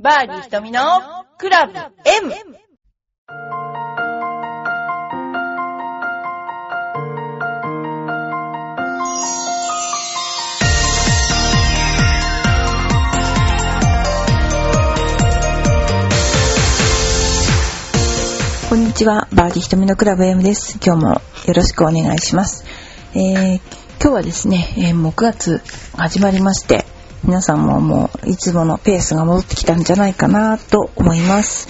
バーディー瞳のクラブ M! こんにちは、バーディー瞳のクラブ M です。今日もよろしくお願いします。えー今日はですね、えーもう9月始まりまして、皆さんももういつものペースが戻ってきたんじゃないかなと思います。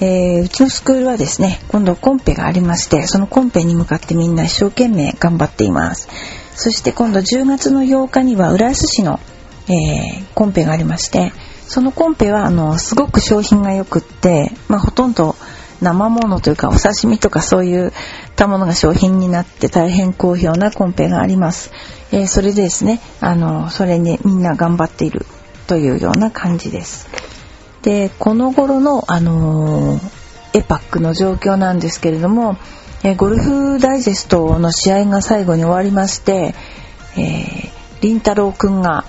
えーうちのスクールはですね、今度コンペがありまして、そのコンペに向かってみんな一生懸命頑張っています。そして今度10月の8日には浦安市の、えーコンペがありまして、そのコンペはあのすごく商品が良くって、まあ、ほとんど生ものというかお刺身とかそういったものが商品になって大変好評なコンペがあります。えーそれでですね、あのそれにみんな頑張っているというような感じです。でこの頃の、あのーエパックの状況なんですけれども、えーゴルフダイジェストの試合が最後に終わりまして、えー、凛太郎くんが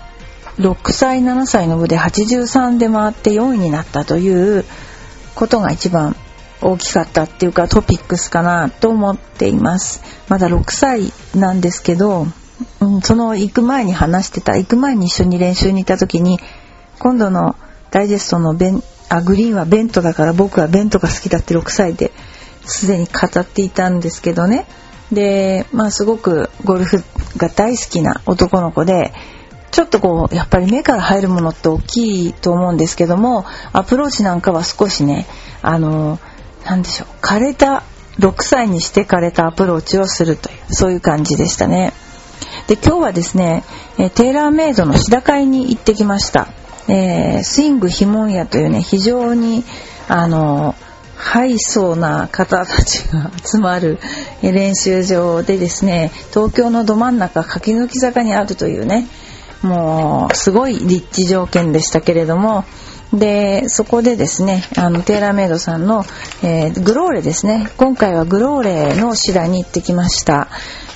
6歳7歳の部で83で回って4位になったということが一番大きかったっていうかトピックスかなと思っていますまだ6歳なんですけど、うん、その行く前に話してた行く前に一緒に練習に行った時に今度のダイジェストのベンあグリーンはベントだから僕はベントが好きだって6歳ですでに語っていたんですけどね。でまあすごくゴルフが大好きな男の子でちょっとこうやっぱり目から入るものって大きいと思うんですけどもアプローチなんかは少しねあのなんでしょう枯れた6歳にして枯れたアプローチをするというそういう感じでしたね。で今日はですねえテーラーメイドの日高屋に行ってきました、えースイングヒモンヤというね非常にあのハイソーな方たちが集まる練習場でですね東京のど真ん中柿の木坂にあるというねもうすごい立地条件でしたけれどもでそこでですねあのテーラーメイドさんの、えーグローレですね。今回はグローレのシダに行ってきました。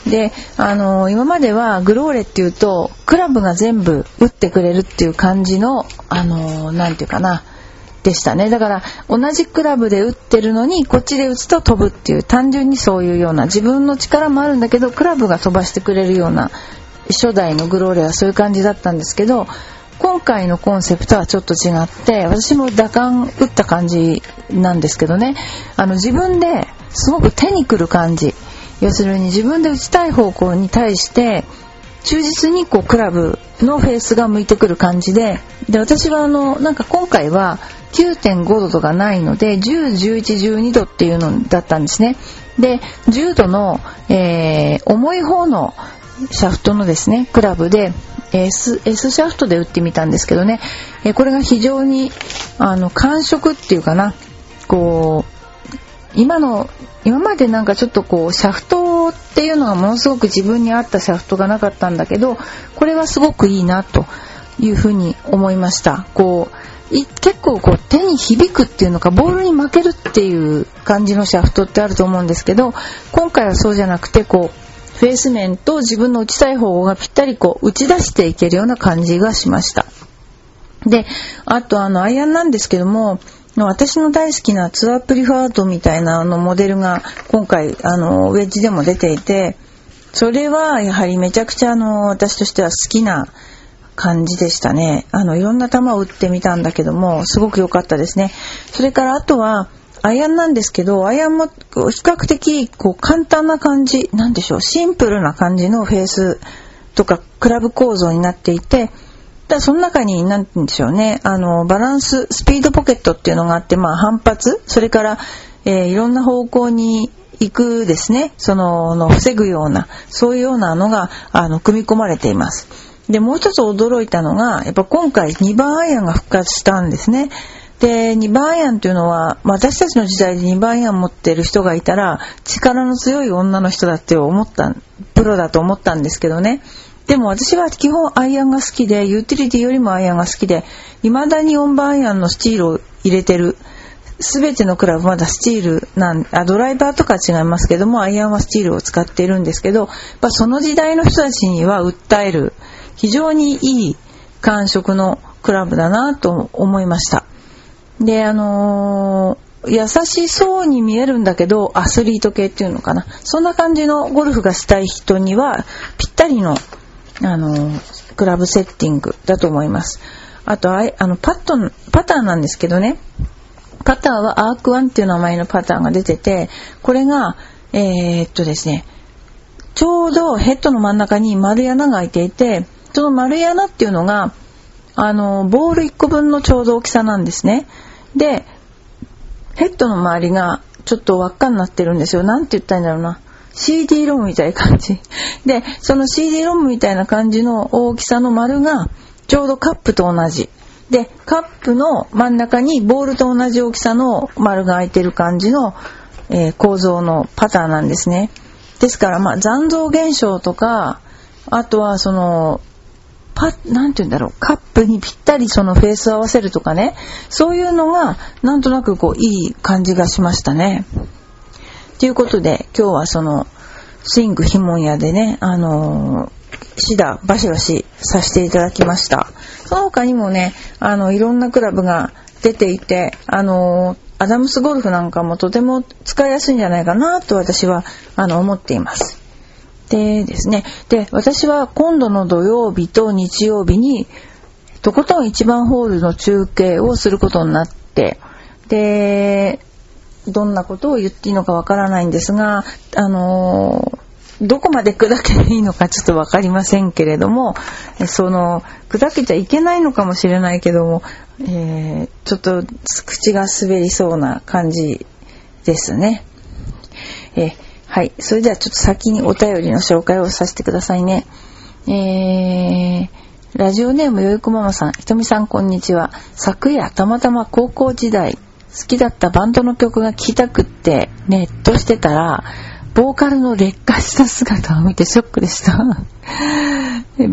であの今まではグローレっていうとクラブが全部打ってくれるっていう感じのあのなていうかなでしたね。だから同じクラブで打ってるのにこっちで打つと飛ぶっていう単純にそういうような自分の力もあるんだけどクラブが飛ばしてくれるような初代のグローレはそういう感じだったんですけど今回のコンセプトはちょっと違って私も打感打った感じなんですけどね。あの自分ですごく手にくる感じ。要するに自分で打ちたい方向に対して忠実にこうクラブのフェースが向いてくる感じで。で私はあのなんか今回は9.5度とかないので101112度っていうのだったんですね。で10度の、えー重い方のシャフトのですねクラブで S, S シャフトで打ってみたんですけどね、えーこれが非常にあの感触っていうかなこう今の今までなんかちょっとこうシャフトっていうのがものすごく自分に合ったシャフトがなかったんだけどこれはすごくいいなというふうに思いました。こうい結構こう手に響くっていうのかボールに負けるっていう感じのシャフトってあると思うんですけど今回はそうじゃなくてこうフェース面と自分の打ちたい方向がぴったりこう打ち出していけるような感じがしました。で、あとあのアイアンなんですけども、私の大好きなツアープリファードみたいなあのモデルが今回あのウェッジでも出ていて、それはやはりめちゃくちゃあの私としては好きな感じでしたね。あのいろんな球を打ってみたんだけども、すごく良かったですね。それからあとはアイアンなんですけど、アイアンも比較的こう簡単な感じ、なんでしょう、シンプルな感じのフェースとかクラブ構造になっていて、だその中に何て言うんでしょうねあのバランススピードポケットっていうのがあって、まあ、反発それから、えーいろんな方向に行くですねそのの防ぐようなそういうようなのがあの組み込まれています。でもう一つ驚いたのがやっぱ今回2番アイアンが復活したんですね。で2番アイアンというのは、私たちの時代で2番アイアン持ってる人がいたら力の強い女の人だって思ったプロだと思ったんですけどね。でも私は基本アイアンが好きでユーティリティよりもアイアンが好きで未だに4番アイアンのスチールを入れてる全てのクラブまだスチールなんあドライバーとか違いますけどもアイアンはスチールを使っているんですけど、その時代の人たちには訴える非常にいい感触のクラブだなと思いました。で、あのー優しそうに見えるんだけど、アスリート系っていうのかな。そんな感じのゴルフがしたい人には、ぴったりの、あのークラブセッティングだと思います。あと、あの、パットン、パターなんですけどね。パターはアークワンっていう名前のパターンが出てて、これが、えーっとですね、ちょうどヘッドの真ん中に丸い穴が開いていて、その丸い穴っていうのが、あの、ボール1個分のちょうど大きさなんですね。で、ヘッドの周りがちょっと輪っかになってるんですよ。なんて言ったんだろうな。CD ロムみたいな感じ。で、その CD ロムみたいな感じの大きさの丸がちょうどカップと同じ。で、カップの真ん中にボールと同じ大きさの丸が開いてる感じの、えー構造のパターンなんですね。ですから、まあ、残像現象とか、あとはその、パなんて言うんだろう、カップにぴったりそのフェースを合わせるとかね、そういうのが、なんとなくこう、いい感じがしましたね。ということで、今日はその、スイングひもん屋でね、あのーシダバシバシさせていただきました。その他にもね、あの、いろんなクラブが出ていて、あのーアダムスゴルフなんかもとても使いやすいんじゃないかなと私は、あの、思っています。でですね、で、私は今度の土曜日と日曜日に、とことん1番ホールの中継をすることになって、で、どんなことを言っていいのかわからないんですが、あのどこまで砕けばいいのかちょっとわかりませんけれども、その、砕けちゃいけないのかもしれないけども、えーちょっと口が滑りそうな感じですね。えはい。それではちょっと先にお便りの紹介をさせてくださいね。えー、ラジオネームよいこママさん、ひとみさんこんにちは。昨夜たまたま高校時代、好きだったバンドの曲が聴きたくってネットしてたら、ボーカルの劣化した姿を見てショックでした。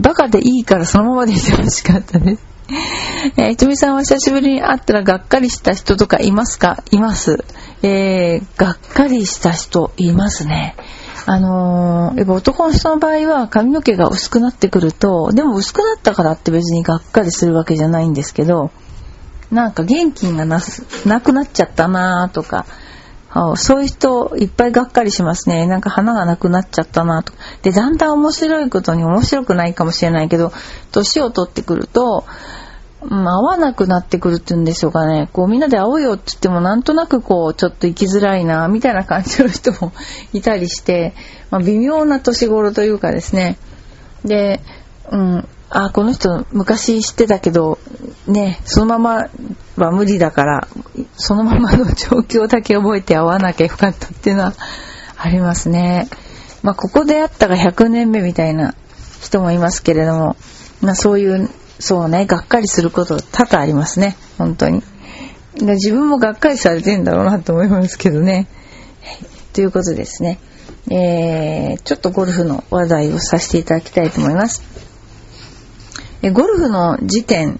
バカでいいからそのままでいてほしかったです。えー、ひとみさんは久しぶりに会ったらがっかりした人とかいますか？います。えー、がっかりした人いますね。あのーやっぱ男の人の場合は髪の毛が薄くなってくると、でも薄くなったからって別にがっかりするわけじゃないんですけど、なんか元気がなすなくなっちゃったなとか、そういう人いっぱいがっかりしますね。なんか花がなくなっちゃったなと。で、だんだん面白いことに面白くないかもしれないけど、年を取ってくると、うん、合わなくなってくるっていうんでしょうかね。こうみんなで会おうよって言ってもなんとなくこうちょっと生きづらいな、みたいな感じの人も いたりして、まあ、微妙な年頃というかですね。で、うん、あ、この人昔知ってたけど、ね、そのままは無理だから、そのままの状況だけ覚えて会わなきゃよかったっていうのはありますね。まあ、ここで会ったが100年目みたいな人もいますけれども、まあ、そういう、そうね、がっかりすること多々ありますね、本当に。自分もがっかりされてんだろうなと思いますけどね。ということですね。えー、ちょっとゴルフの話題をさせていただきたいと思います。えゴルフの時点、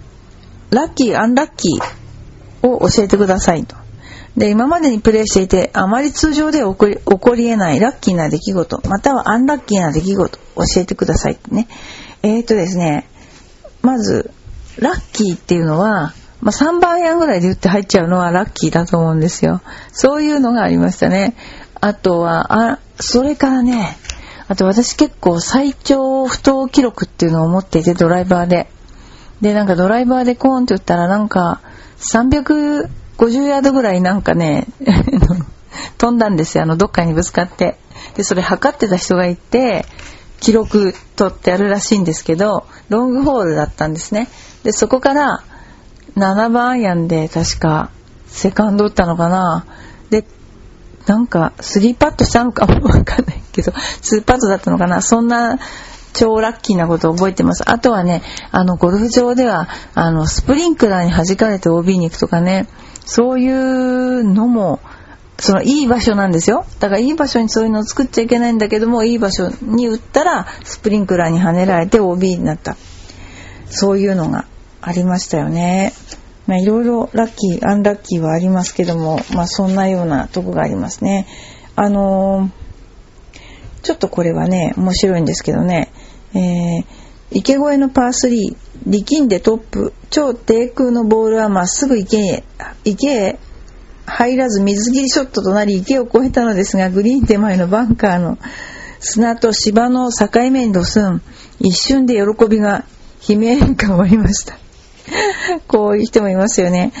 ラッキー、アンラッキーを教えてくださいと。で、今までにプレイしていて、あまり通常で起こり起こり得ないラッキーな出来事、またはアンラッキーな出来事、教えてくださいってね。えーとですね、まず、ラッキーっていうのは、まあ、3番アイアンぐらいで打って入っちゃうのはラッキーだと思うんですよ。そういうのがありましたね。あとは、あ、それからね、あと私結構最長不当記録っていうのを持っていて、ドライバーで。で、なんかドライバーでコーンって打ったらなんか、350ヤードぐらいなんかね、飛んだんですよ。あの、どっかにぶつかって。で、それ測ってた人がいて、記録取ってあるらしいんですけど、ロングホールだったんですね。で、そこから、7番アイアンで確か、セカンド打ったのかな。で、なんか、3パットしたのかもわかんないけど、2パットだったのかな。そんな、超ラッキーなことを覚えてます。あとはね、あの、ゴルフ場では、あの、スプリンクラーに弾かれて OB に行くとかね、そういうのも、そのいい場所なんですよ。だからいい場所にそういうのを作っちゃいけないんだけども、いい場所に打ったら、スプリンクラーに跳ねられて OB になった。そういうのがありましたよね。まあいろいろラッキー、アンラッキーはありますけども、まあそんなようなとこがありますね。あのーちょっとこれはね、面白いんですけどね、えー池越えのパー3力んでトップ超低空のボールはまっすぐ池へ池へ入らず水切りショットとなり池を越えたのですがグリーン手前のバンカーの砂と芝の境目にドスン。一瞬で喜びが悲鳴が終わりました。こういう人もいますよね。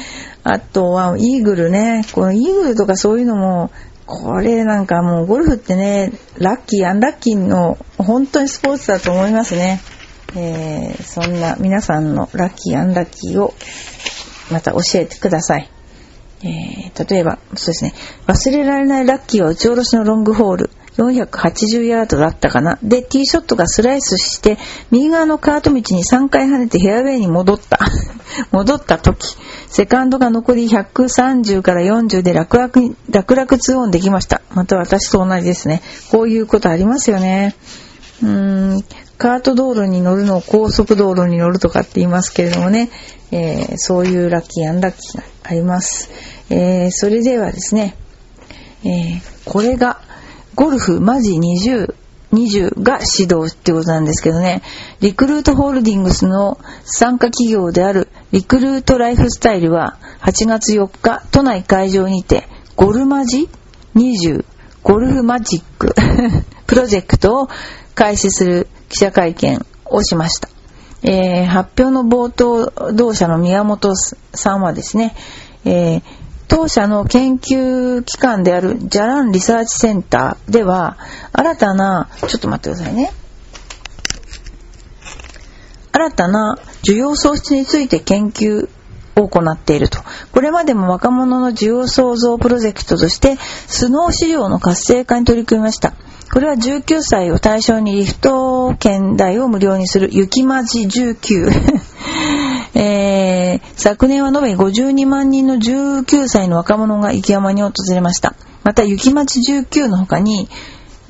あとはイーグルね。このイーグルとかそういうのもこれなんかもうゴルフってねラッキーアンラッキーの本当にスポーツだと思いますねえー、そんな皆さんのラッキーアンラッキーをまた教えてください。えー、例えば、そうですね、忘れられないラッキーは打ち下ろしのロングホール。480ヤードだったかな。で、ティーショットがスライスして、右側のカート道に3回跳ねてフェアウェイに戻った。戻った時、セカンドが残り130から40で楽々、楽々2オンできました。また私と同じですね。こういうことありますよね。うーん、カート道路に乗るのを高速道路に乗るとかって言いますけれどもね、えー、そういうラッキーアンラッキーがあります。えー、それではですね、えー、これがゴルフマジ20、20が指導ってことなんですけどね、リクルートホールディングスの参加企業であるリクルートライフスタイルは8月4日都内会場にてゴルマジ？20ゴルフマジック。プロジェクトを開始する記者会見をしました。えー、発表の冒頭同社の宮本さんはですね、えー、当社の研究機関であるジャランリサーチセンターでは新たなちょっと待ってくださいね。新たな需要創出について研究を行っていると。これまでも若者の需要創造プロジェクトとして、スノー市場の活性化に取り組みました。これは19歳を対象にリフト券代を無料にする雪まじ19、えー、昨年は延べ52万人の19歳の若者が雪山に訪れました。また雪まじ19の他に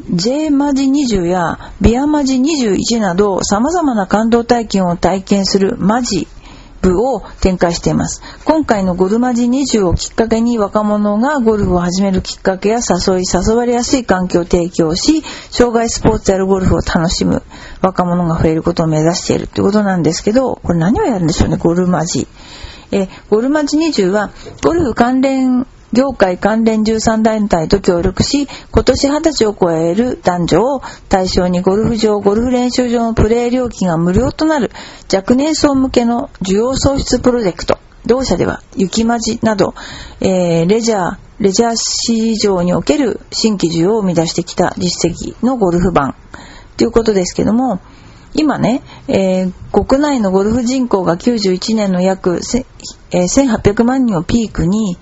J マジ20やビアマジ21など様々な感動体験を体験するマジ部を展開しています。今回のゴルマジ20をきっかけに若者がゴルフを始めるきっかけや誘い、誘われやすい環境を提供し、障害スポーツやるゴルフを楽しむ若者が増えることを目指しているということなんですけど、これ何をやるんでしょうね、ゴルマジ。えゴルマジ20はゴルフ関連業界関連13団体と協力し、今年20歳を超える男女を対象にゴルフ場、ゴルフ練習場のプレー料金が無料となる若年層向けの需要創出プロジェクト。同社では雪まじなど、えー、レジャー、レジャー市場における新規需要を生み出してきた実績のゴルフ版ということですけども、今ね、えー、国内のゴルフ人口が91年の約、えー、1800万人をピークに、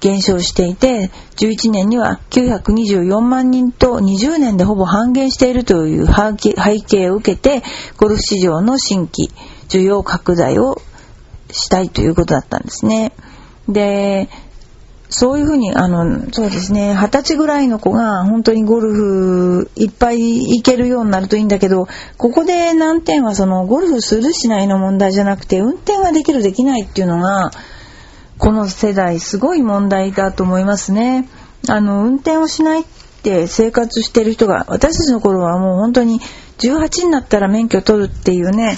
減少していて、11年には924万人と20年でほぼ半減しているという背景を受けて、ゴルフ市場の新規需要拡大をしたいということだったんですね。で、そういうふうに、あの、そうですね、二十歳ぐらいの子が本当にゴルフいっぱい行けるようになるといいんだけど、ここで難点はそのゴルフするしないの問題じゃなくて、運転ができるできないっていうのが、この世代すごい問題だと思いますね。あの、運転をしないって生活してる人が、私たちの頃はもう本当に18になったら免許取るっていうね、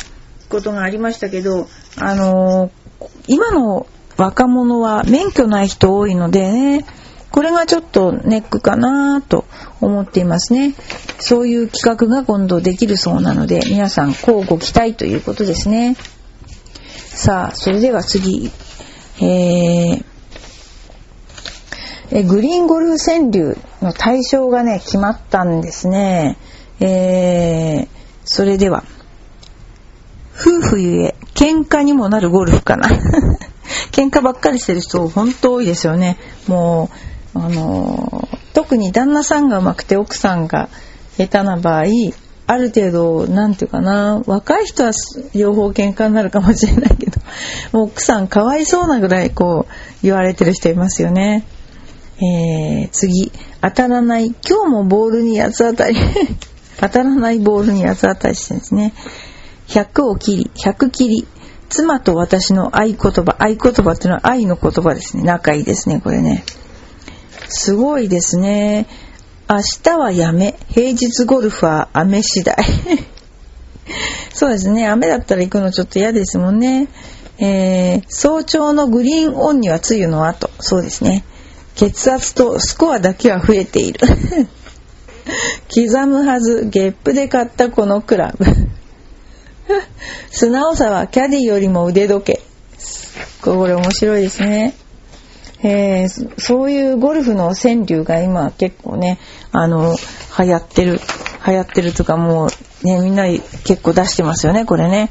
ことがありましたけど、あの今の若者は免許ない人多いのでね、これがちょっとネックかなと思っていますね。そういう企画が今度できるそうなので、皆さん交互期待ということですね。さあ、それでは次えー、グリーンゴルフ川柳の対象がね、決まったんですね。えー、それでは、夫婦ゆえ、喧嘩にもなるゴルフかな。喧嘩ばっかりしてる人、本当多いですよね。もう、あのー、特に旦那さんがうまくて奥さんが下手な場合、ある程度、なんていうかな、若い人は両方喧嘩になるかもしれないけど、もう奥さんかわいそうなぐらいこう言われてる人いますよね。えー、次、当たらない、今日もボールに八つ当たり、当たらないボールに八つ当たりしてるんですね。100を切り、100切り、妻と私の合言葉、合言葉っていうのは愛の言葉ですね。仲いいですね、これね。すごいですね。明日はやめ、平日ゴルフは雨次第。そうですね。雨だったら行くのちょっと嫌ですもんね。えー、早朝のグリーンオンには梅雨の後。そうですね。血圧とスコアだけは増えている。刻むはず、ゲップで買ったこのクラブ。素直さはキャディよりも腕時計。これ面白いですね。えー、そういうゴルフの川柳が今結構ね、あの、流行ってる、流行ってるとかもうね、みんな結構出してますよね、これね。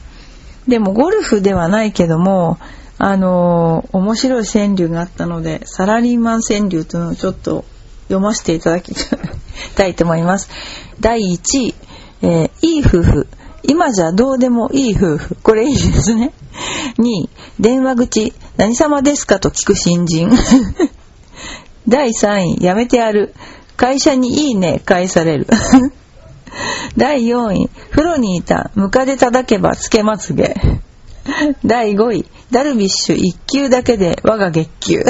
でもゴルフではないけども、あのー、面白い川柳があったので、サラリーマン川柳というのをちょっと読ませていただきたいと思います。第1位、えー、いい夫婦。今じゃどうでもいい夫婦。これいいですね。2位、電話口。何様ですかと聞く新人。第3位、やめてやる。会社にいいね、返される。第4位、風呂にいた、ムカデ叩けばつけまつげ。第5位、ダルビッシュ1球だけで我が月給。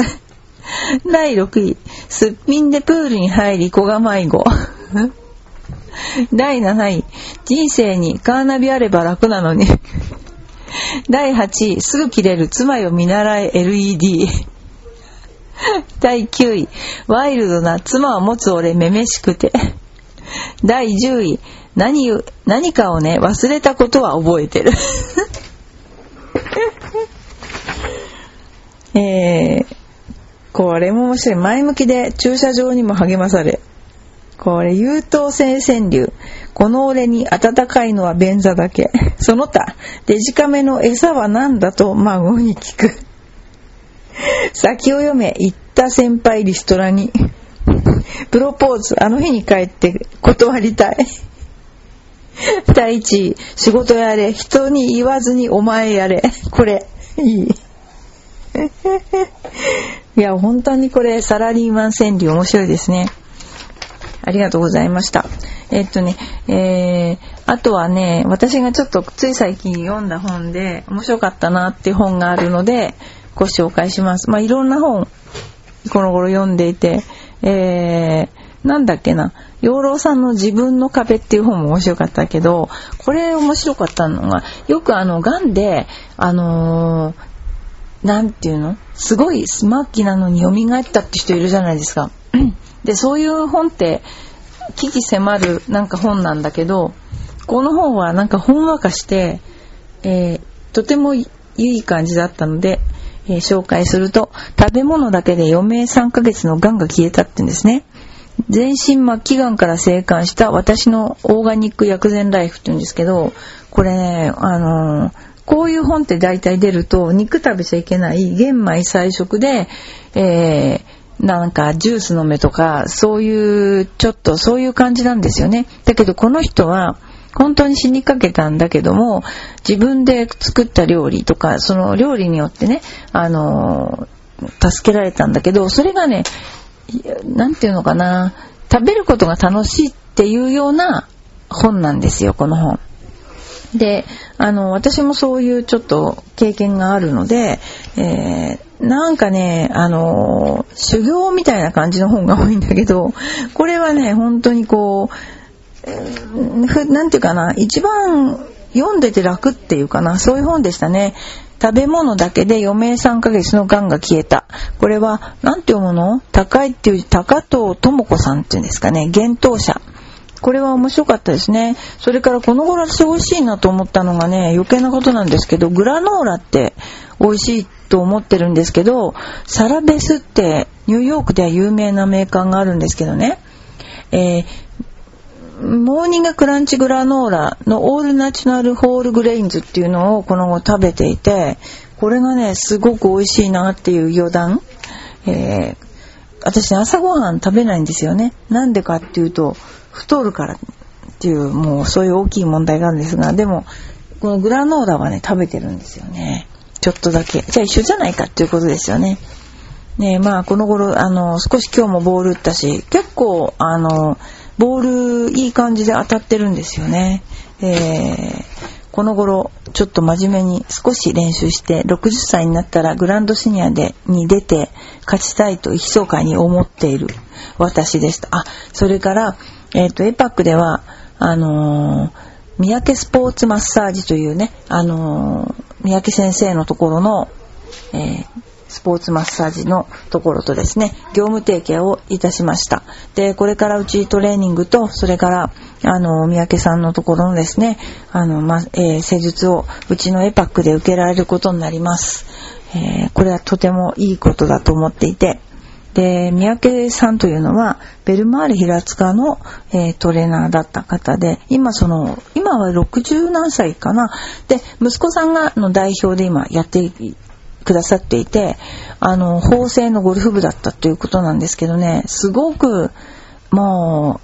第6位、すっぴんでプールに入り小が迷子。第7位、人生にカーナビあれば楽なのに。第8位、すぐ切れる妻よ見習え LED。第9位、ワイルドな妻を持つ俺めめしくて。第10位、何、何かをね、忘れたことは覚えてる。えー、これも面白い。前向きで駐車場にも励まされ。これ、優等生川柳。この俺に暖かいのは便座だけ。その他、デジカメの餌は何だと孫に聞く。先を読め、行った先輩リストラに。プロポーズ、あの日に帰って断りたい。第一位、仕事やれ、人に言わずにお前やれ。これ、いい。いや、本当にこれ、サラリーマン川柳面白いですね。ありがとうございました。えっとね、えー、あとはね、私がちょっとつい最近読んだ本で面白かったなって本があるので、ご紹介します。まあ、いろんな本、この頃読んでいて、えー、なんだっけな、養老さんの自分の壁っていう本も面白かったけど、これ面白かったのが、よくあの、癌で、あのー、なんていうの？すごい末期なのに蘇ったって人いるじゃないですか。で、そういう本って、危機迫るなんか本なんだけど、この本はなんかほんわかして、えー、とてもいい感じだったので、えー、紹介すると、食べ物だけで余命3ヶ月の癌が消えたって言うんですね。全身末期癌から生還した私のオーガニック薬膳ライフって言うんですけど、これね、あのー、こういう本って大体出ると、肉食べちゃいけない玄米菜食で、えー、なんかジュース飲めとか、そういう、ちょっとそういう感じなんですよね。だけどこの人は、本当に死にかけたんだけども、自分で作った料理とか、その料理によってね、あの、助けられたんだけど、それがね、なんていうのかな、食べることが楽しいっていうような本なんですよ、この本。で、あの、私もそういうちょっと経験があるので、えー、なんかね、あの、修行みたいな感じの本が多いんだけど、これはね、本当にこう、なんていうかな、一番読んでて楽っていうかな、そういう本でしたね。食べ物だけで余命3ヶ月の癌が消えた。これは、なんて読むの？高いっていう、高藤智子さんっていうんですかね、幻冬者。これは面白かったですね。それからこの頃私美味しいなと思ったのがね、余計なことなんですけど、グラノーラって美味しいと思ってるんですけど、サラベスってニューヨークでは有名なメーカーがあるんですけどね、えー、モーニングクランチグラノーラのオールナチュラルホールグレインズっていうのをこの後食べていて、これがね、すごく美味しいなっていう余談。えー、私朝ごはん食べないんですよね。なんでかっていうと、太るからっていう、もうそういう大きい問題があるんですが、でも、このグラノーラはね、食べてるんですよね。ちょっとだけ。じゃあ一緒じゃないかっていうことですよね。ねまあこの頃、あの、少し今日もボール打ったし、結構、あの、ボールいい感じで当たってるんですよね。えー、この頃ちょっと真面目に少し練習して60歳になったらグランドシニアでに出て勝ちたいと密かに思っている私でした。あ、それから、え、ー、と、エパックでは、あのー、三宅スポーツマッサージというね、あのー、三宅先生のところの、えー、スポーツマッサージのところとですね、業務提携をいたしました。で、これからうちトレーニングと、それから、あの、三宅さんのところのですね、あの、ま、えー、施術をうちのエパックで受けられることになります。えー、これはとてもいいことだと思っていて、で、三宅さんというのは、ベルマーレ平塚の、えー、トレーナーだった方で、今その、今は60何歳かな。で、息子さんがの代表で今やってくださっていて、あの、法政のゴルフ部だったということなんですけどね、すごく、も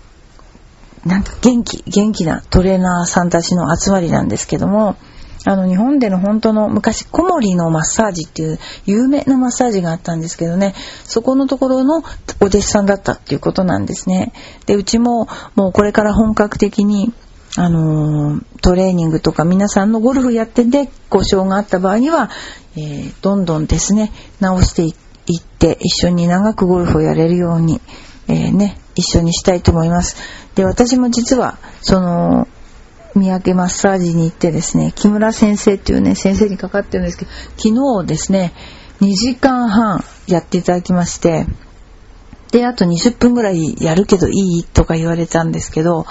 う、なんか元気、元気なトレーナーさんたちの集まりなんですけども、あの日本での本当の昔小森のマッサージっていう有名なマッサージがあったんですけどねそこのところのお弟子さんだったっていうことなんですね。でうちももうこれから本格的にあのトレーニングとか皆さんのゴルフやってて故障があった場合には、えー、どんどんですね直していって一緒に長くゴルフをやれるように、えー、ね一緒にしたいと思います。で私も実はその三宅マッサージに行ってですね、木村先生っていうね、先生にかかってるんですけど、昨日ですね、2時間半やっていただきまして、で、あと20分ぐらいやるけどいいとか言われたんですけど、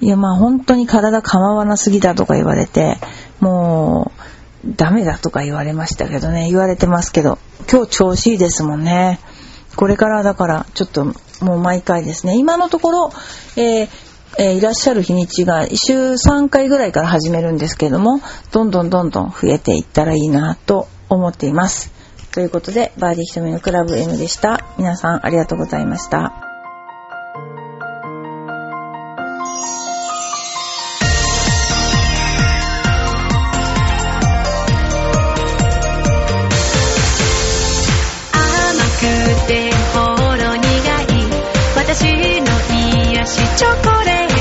いや、まあ本当に体構わなすぎだとか言われて、もう、ダメだとか言われましたけどね、言われてますけど、今日調子いいですもんね。これからだからちょっともう毎回ですね今のところ、えー、えー、いらっしゃる日にちが週3回ぐらいから始めるんですけども、どんどんどんどん増えていったらいいなと思っています。ということで、バーディーひとみのクラブ M でした。皆さんありがとうございました。甘くてほろ苦い私の癒しチョコレート